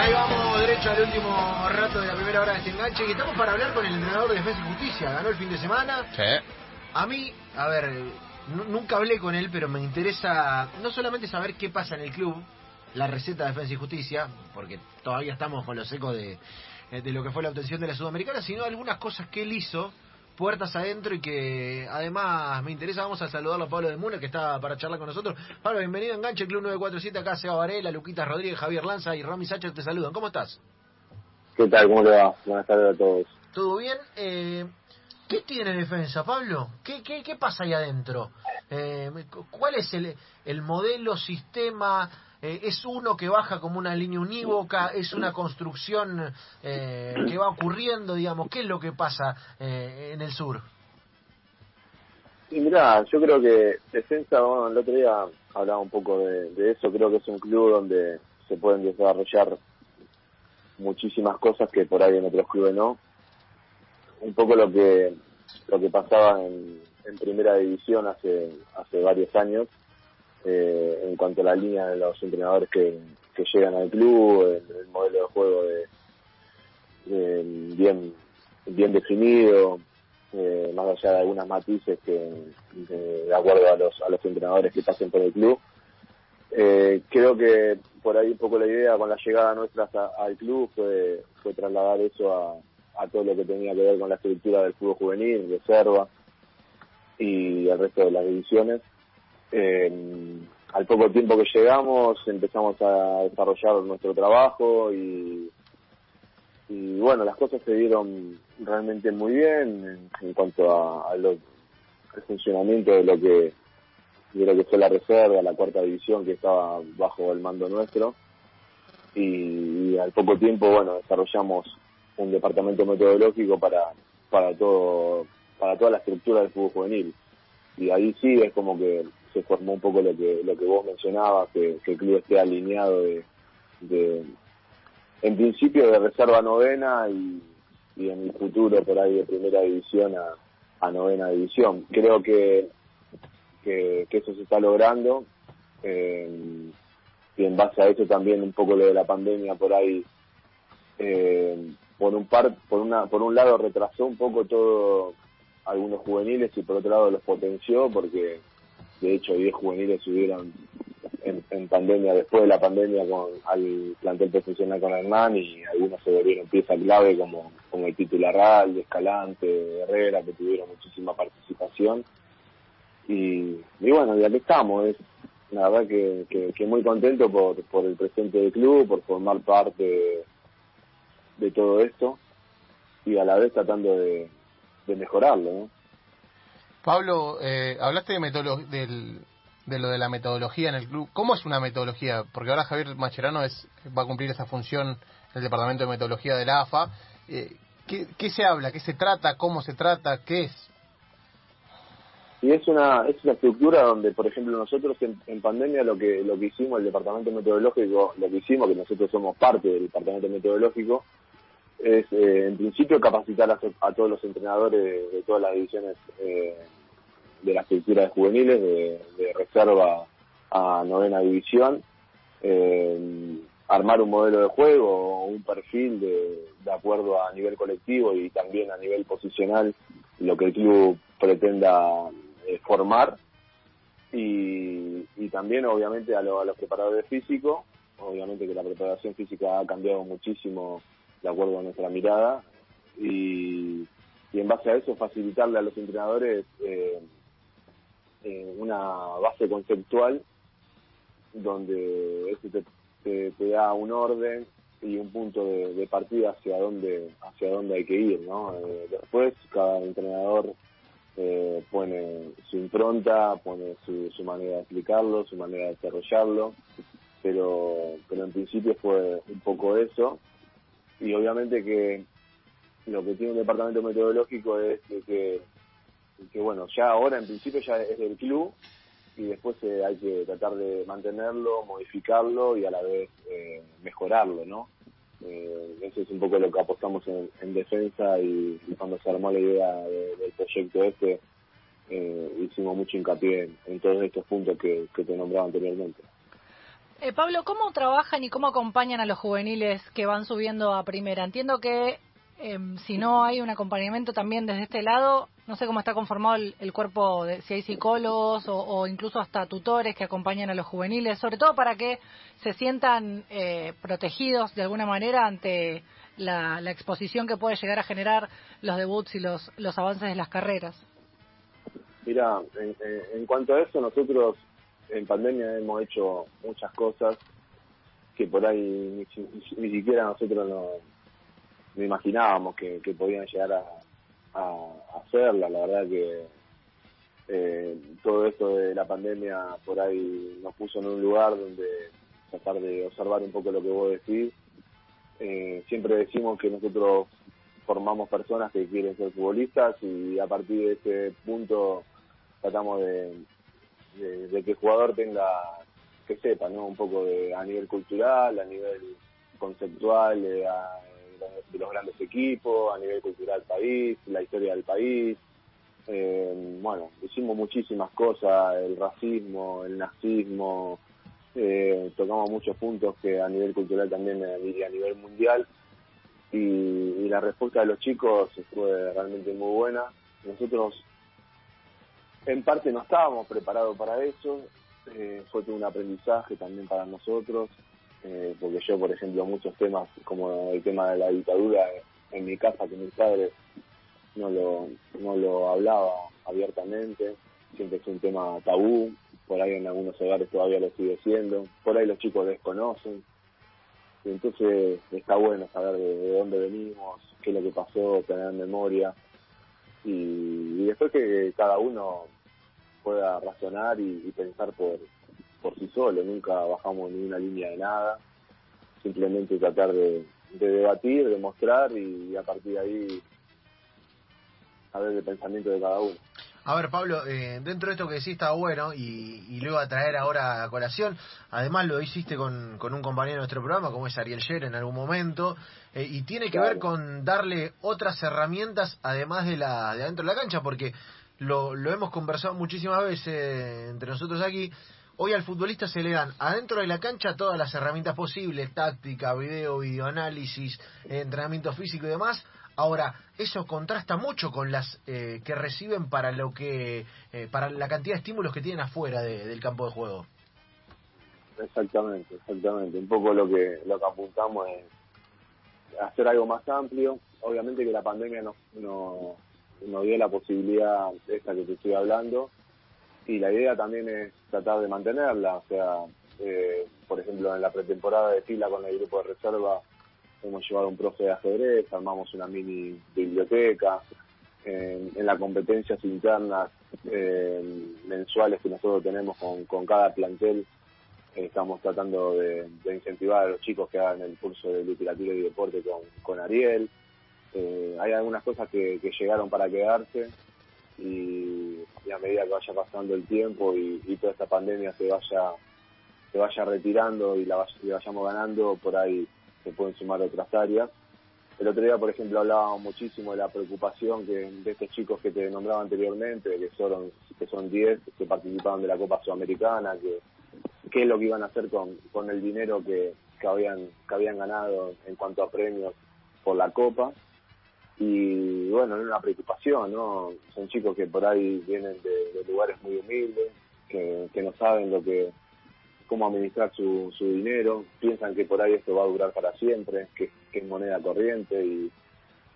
ahí vamos derecho al último rato de la primera hora de este enganche y estamos para hablar con el entrenador de Defensa y Justicia. Ganó el fin de semana. Sí. A mí, a ver, nu- nunca hablé con él, pero me interesa no solamente saber qué pasa en el club, la receta de Defensa y Justicia, porque todavía estamos con los ecos de, de lo que fue la obtención de la Sudamericana, sino algunas cosas que él hizo puertas adentro y que además me interesa. Vamos a saludarlo a Pablo de Muna, que está para charlar con nosotros. Pablo, bienvenido a Enganche, Club 947. Acá Seba Varela, Luquita Rodríguez, Javier Lanza y Rami Sacher te saludan. ¿Cómo estás? ¿Qué tal? ¿Cómo le va? Buenas tardes a todos. ¿Todo bien? Eh, ¿Qué tiene defensa, Pablo? ¿Qué, qué, qué pasa ahí adentro? Eh, cu- ¿Cuál es el, el modelo, sistema? Eh, ¿Es uno que baja como una línea unívoca? ¿Es una construcción eh, que va ocurriendo, digamos? ¿Qué es lo que pasa eh, en el sur? Y mirá, yo creo que Defensa, bueno, el otro día hablaba un poco de, eso, creo que es un club donde se pueden desarrollar muchísimas cosas que por ahí en otros clubes no. Un poco lo que lo que pasaba en, en primera división hace hace varios años eh, en cuanto a la línea de los entrenadores que, que llegan al club, el, el modelo de juego de, bien bien definido, eh, más allá de algunas matices que de, acuerdo a los a los entrenadores que pasen por el club. Eh, creo que por ahí un poco la idea con la llegada nuestra hasta- al club fue, fue trasladar eso a, a todo lo que tenía que ver con la estructura del fútbol juvenil, reserva y el resto de las divisiones. Eh, al poco tiempo que llegamos empezamos a desarrollar nuestro trabajo y, y bueno, las cosas se dieron realmente muy bien en, en cuanto a, a lo- al funcionamiento de lo que de lo que fue la reserva, la cuarta división que estaba bajo el mando nuestro. Y, y al poco tiempo bueno desarrollamos un departamento metodológico para para todo para toda la estructura del fútbol juvenil. Y ahí sí es como que se formó un poco lo que lo que vos mencionabas que, que el club esté alineado de, de en principio de reserva novena y, en el futuro por ahí de primera división a, a novena división. Creo que que, que eso se está logrando eh, y en base a eso también un poco lo de la pandemia por ahí eh, por un par por una por un lado retrasó un poco todo algunos juveniles y por otro lado los potenció porque de hecho 10 juveniles subieron en, en pandemia después de la pandemia con al plantel profesional con Hernán y algunos se volvieron pieza clave como como el titular Real, Escalante, Herrera que tuvieron muchísima participación y, y bueno, y aquí estamos. Es la verdad que, que, que muy contento por, por el presente del club, por formar parte de, de todo esto y a la vez tratando de, de mejorarlo. ¿no? Pablo, eh, hablaste de, del, de lo de la metodología en el club. ¿Cómo es una metodología? Porque ahora Javier Macherano es, va a cumplir esa función en el departamento de metodología de la AFA. Eh, ¿qué, ¿Qué se habla? ¿Qué se trata? ¿Cómo se trata? ¿Qué es? Y es una, es una estructura donde, por ejemplo, nosotros en, en pandemia lo que, lo que hicimos, el departamento metodológico, lo que hicimos, que nosotros somos parte del departamento metodológico, es eh, en principio capacitar a, a todos los entrenadores de, de todas las divisiones eh, de la estructura de juveniles, de, de reserva a novena división, eh, armar un modelo de juego, un perfil de, de acuerdo a nivel colectivo y también a nivel posicional, lo que el club pretenda eh, formar. Y, y también obviamente a, lo- a los preparadores físicos, obviamente que la preparación física ha cambiado muchísimo de acuerdo a nuestra mirada y, y en base a eso facilitarle a los entrenadores eh, eh, una base conceptual donde eso te, da un orden y un punto de, de partida hacia dónde hacia dónde hay que ir no Eh, después cada entrenador eh, pone su impronta pone su, su manera de explicarlo su manera de desarrollarlo pero pero en principio fue un poco eso y obviamente que lo que tiene un departamento metodológico es de que, bueno ya ahora en principio ya es del club y después eh, hay que tratar de mantenerlo, modificarlo y a la vez eh, mejorarlo, ¿no? Eh, eso es un poco lo que apostamos en, en defensa y, y cuando se armó la idea de- del proyecto este eh, hicimos mucho hincapié en, en todos estos puntos que, que te nombraba anteriormente. Eh, Pablo, ¿cómo trabajan y cómo acompañan a los juveniles que van subiendo a primera? Entiendo que em, si no hay un acompañamiento también desde este lado, no sé cómo está conformado el, cuerpo, de, si hay psicólogos o, incluso hasta tutores que acompañan a los juveniles, sobre todo para que se sientan eh, protegidos de alguna manera ante la, exposición que puede llegar a generar los debuts y los, los avances de las carreras. Mira, en cuanto a eso, nosotros en pandemia hemos hecho muchas cosas que por ahí ni, siquiera nosotros no, imaginábamos que, podían llegar a, hacerla. La verdad que eh, todo esto de la pandemia por ahí nos puso en un lugar donde tratar de observar un poco lo que vos decís. Eh, siempre decimos que nosotros formamos personas que quieren ser futbolistas y a partir de ese punto tratamos de, de, que el jugador tenga, que sepa, ¿no? Un poco de, a nivel cultural, a nivel conceptual, de, los grandes equipos, a nivel cultural país, la historia del país. Eh, bueno, hicimos muchísimas cosas, el racismo, el nazismo, eh, tocamos muchos puntos que a nivel cultural también y a nivel mundial. Y, y, la respuesta de los chicos fue realmente muy buena. Nosotros en parte no estábamos preparados para eso, eh, fue todo un aprendizaje también para nosotros, eh, porque yo, por ejemplo, muchos temas como el tema de la dictadura en mi casa, que mis padres no lo, no lo hablaba abiertamente, siempre es un tema tabú, por ahí en algunos hogares todavía lo sigue siendo, por ahí los chicos desconocen, y entonces está bueno saber de dónde venimos, qué es lo que pasó, tener memoria, y, después que cada uno pueda razonar y, pensar por, por sí solo, nunca bajamos ni una línea de nada, simplemente tratar de, debatir, de mostrar y, a partir de ahí saber el pensamiento de cada uno. A ver, Pablo, eh, dentro de esto que decís está bueno y, y luego a traer ahora a colación, además lo hiciste con, con un compañero de nuestro programa, como es Ariel Sher en algún momento, eh, y tiene que ver con darle otras herramientas además de la de adentro de la cancha, porque lo, lo hemos conversado muchísimas veces entre nosotros aquí. Hoy al futbolista se le dan adentro de la cancha todas las herramientas posibles, táctica, video, videoanálisis, entrenamiento físico y demás, Ahora, eso contrasta mucho con las eh, que reciben para lo que eh, para la cantidad de estímulos que tienen afuera del campo de juego. Exactamente, exactamente. Un poco lo que lo que apuntamos es hacer algo más amplio. Obviamente que la pandemia nos, no, nos dio la posibilidad de esta que te estoy hablando y la idea también es tratar de mantenerla. O sea, eh, por ejemplo, en la pretemporada de fila con el grupo de reserva hemos llevado un profe de ajedrez, armamos una mini biblioteca, en, las competencias internas eh, mensuales que nosotros tenemos con, cada plantel, estamos tratando de, incentivar a los chicos que hagan el curso de literatura y deporte con, Ariel. Eh, hay algunas cosas que, llegaron para quedarse y, a medida que vaya pasando el tiempo y, toda esta pandemia se vaya se vaya retirando y la, y vayamos ganando, por ahí se pueden sumar otras áreas. El otro día, por ejemplo, hablábamos muchísimo de la preocupación que de estos chicos que te nombraba anteriormente, que son que son 10 que participaban de la Copa Sudamericana, que qué es lo que iban a hacer con, con el dinero que, que habían que habían ganado en cuanto a premios por la Copa. Y bueno, es una preocupación, ¿no? Son chicos que por ahí vienen de, lugares muy humildes, que, que no saben lo que cómo administrar su, su dinero, piensan que por ahí esto va a durar para siempre, que, es moneda corriente y,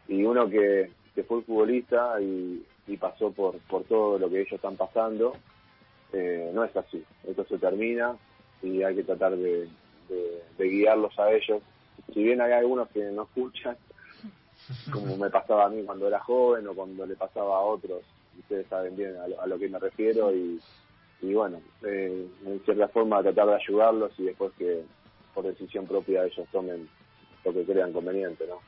y uno que, que fue futbolista y, pasó por, por todo lo que ellos están pasando, eh, no es así. Esto se termina y hay que tratar de, de, guiarlos a ellos. Si bien hay algunos que no escuchan, como me pasaba a mí cuando era joven o cuando le pasaba a otros, ustedes saben bien a lo que me refiero y, y bueno, eh, en cierta forma tratar de ayudarlos y después que por decisión propia ellos tomen lo que crean conveniente, ¿no?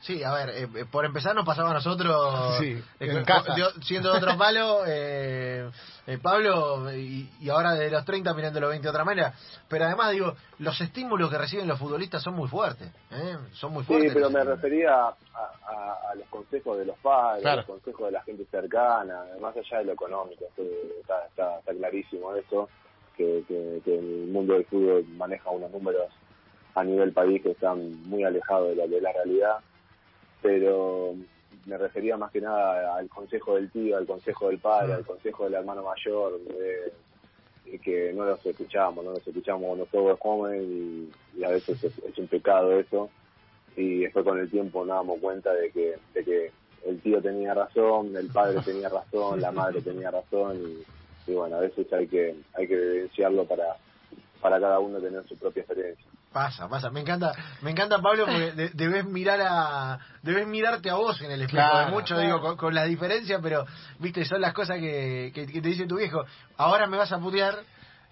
Sí, a ver, eh, eh, por empezar nos pasaba a nosotros, sí, en casa. siendo otro palo, eh, Pablo, y, ahora de los 30 mirando los 20 de otra manera, pero además digo, los estímulos que reciben los futbolistas son muy fuertes, son muy fuertes. Sí, pero me refería a, los consejos de los padres, a los consejos de la gente cercana, más allá de lo económico, está, está, está clarísimo eso, que, que, que el mundo del fútbol maneja unos números a nivel país que están muy alejados de la, de la realidad, pero me refería más que nada al consejo del tío, al consejo del padre, al consejo del hermano mayor, de, y que no los escuchamos, no los escuchamos cuando todos comen y, y a veces es, es un pecado eso y después con el tiempo nos damos cuenta de que, de que el tío tenía razón, el padre tenía razón, la madre tenía razón y, y bueno, a veces hay que hay que evidenciarlo para para cada uno tener su propia experiencia. Pasa, pasa. Me encanta, me encanta Pablo porque de- debes mirar a, debes mirarte a vos en el espejo Claro, de mucho, claro. digo, con, con la diferencia, pero viste, son las cosas que, que, que te dice tu viejo. Ahora me vas a putear,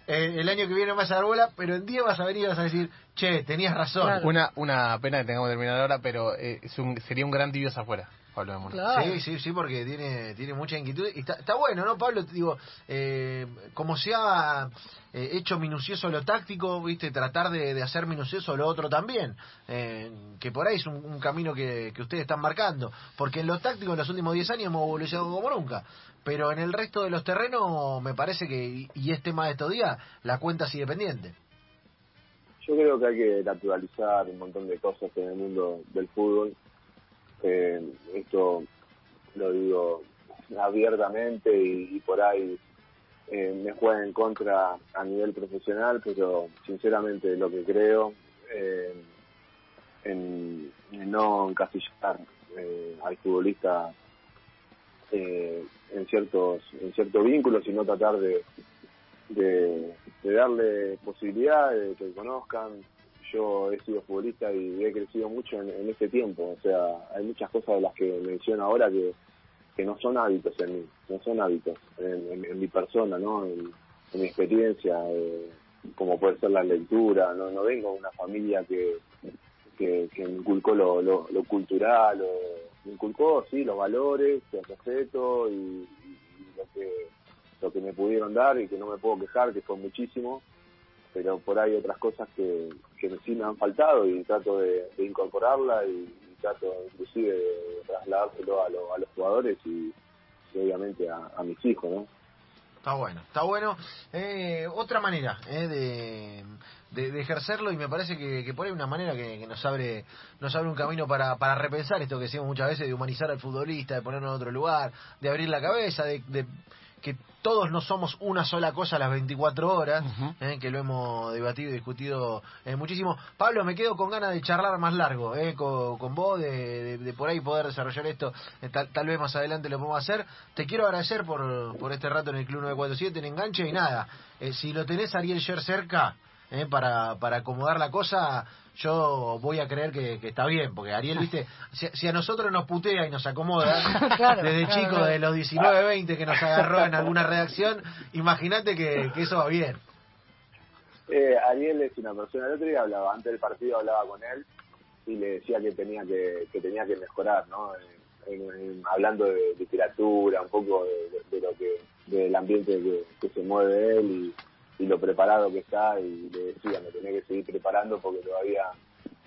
eh, el año que viene me vas a dar bola, pero en día vas a venir y vas a decir, che, tenías razón. Claro. Una, una pena que tengamos que terminar ahora, pero eh, es un, sería un gran Dios afuera, Pablo de Muro. Claro. Sí, sí, sí, porque tiene tiene mucha inquietud. Y está, está bueno, ¿no, Pablo? Te digo, eh, como se ha eh, hecho minucioso lo táctico, ¿viste? Tratar de, de hacer minucioso lo otro también. Eh, que por ahí es un, un camino que, que ustedes están marcando. Porque en lo táctico en los últimos 10 años hemos evolucionado como nunca. Pero en el resto de los terrenos, me parece que, y, y es tema de estos días, la cuenta sigue pendiente. Yo creo que hay que naturalizar un montón de cosas en el mundo del fútbol. Eh, esto lo digo abiertamente y, por ahí eh, me juega en contra a nivel profesional, pero sinceramente lo que creo eh, en, no encasillar eh, al futbolista eh, en ciertos en ciertos vínculos, sino tratar de, de, de darle posibilidades, de que conozcan. Yo he sido futbolista y he crecido mucho en, en este tiempo, o sea, hay muchas cosas de las que menciono ahora que, que no son hábitos en mí, no son hábitos en, en- mi persona, ¿no? En, mi experiencia, eh, como puede ser la lectura, no, no vengo de una familia que, que, me inculcó lo, lo, cultural, o, me inculcó, sí, los valores, el respeto y- y lo que lo que me pudieron dar y que no me puedo quejar, que fue muchísimo, pero por ahí otras cosas que, que sí me han faltado y trato de, de incorporarla y, trato inclusive de trasladárselo a, lo- a los jugadores y, obviamente a, a mis hijos, ¿no? Está bueno, está bueno. Eh, otra manera eh, de, de, ejercerlo y me parece que, que por ahí una manera que, que nos abre nos abre un camino para, para repensar esto que decimos muchas veces, de humanizar al futbolista, de ponerlo en otro lugar, de abrir la cabeza, de, de que todos no somos una sola cosa a las 24 horas, eh, que lo hemos debatido y discutido eh, muchísimo. Pablo, me quedo con ganas de charlar más largo eh, con, con vos, de, de- de por ahí poder desarrollar esto. eh, tal, tal vez más adelante lo podemos hacer. Te quiero agradecer por, por este rato en el Club 947, en Enganche, y nada, eh, si lo tenés Ariel Sher cerca, eh, para, para acomodar la cosa, yo voy a creer que, que está bien, porque Ariel, viste, si, si a nosotros nos putea y nos acomoda, Claro, desde claro, chico, claro. de los 19, 20 que nos agarró en alguna redacción, imagínate que, que eso va bien. Eh, Ariel es una persona, el otro día hablaba, antes del partido hablaba con él y le decía que tenía que, que tenía que mejorar, ¿no? En- en- en- hablando de literatura, un poco de, de- de lo que, del ambiente que, que se mueve él y, y lo preparado que está y le decía, me tenía que seguir preparando porque todavía,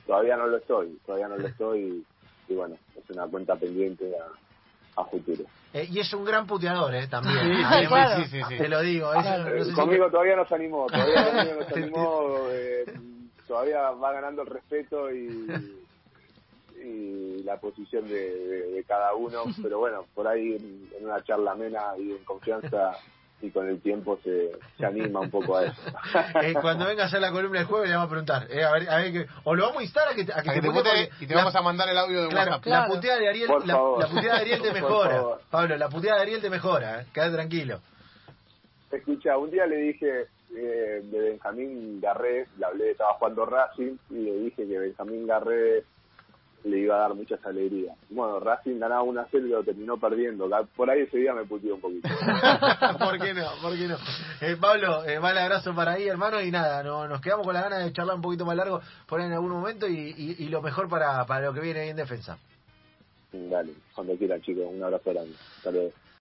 todavía no lo estoy, todavía no lo estoy y, bueno, es una cuenta pendiente a, a futuro. Eh, y es un gran puteador, ¿eh? También. Sí, Además, claro. sí, sí, sí. Te lo digo. es- Claro. no sé si- conmigo todavía no se animó, todavía conmigo no se animó, eh, todavía va ganando el respeto y, y la posición de, de- de cada uno, pero bueno, por ahí en, en una charla amena y en confianza y con el tiempo se, se anima un poco a eso. Eh, cuando venga a hacer la columna el jueves le vamos a preguntar. eh, a ver, a ver que, o lo vamos a instar a que, te- a que A que te te putee putee porque y te la- vamos a mandar el audio de Claro, WhatsApp. Claro. la puteada de Ariel, la, la puteada de Ariel te mejora. Pablo, la puteada de Ariel te mejora, ¿eh? Quédate tranquilo. Escucha, un día le dije eh, de Benjamín Garré, le hablé, estaba jugando Racing y le dije que Benjamín Garré le iba a dar muchas alegrías. Bueno, Racing ganaba una serie y lo terminó perdiendo. Por ahí ese día me puteó un poquito. ¿Por qué no? ¿Por qué no? Eh, Pablo, eh, mal abrazo para ahí, hermano, y nada, no, nos quedamos con la ganas de charlar un poquito más largo por ahí en algún momento y, y, y lo mejor para, para lo que viene ahí en defensa. Dale, cuando quieran chicos, un abrazo grande. Hasta luego.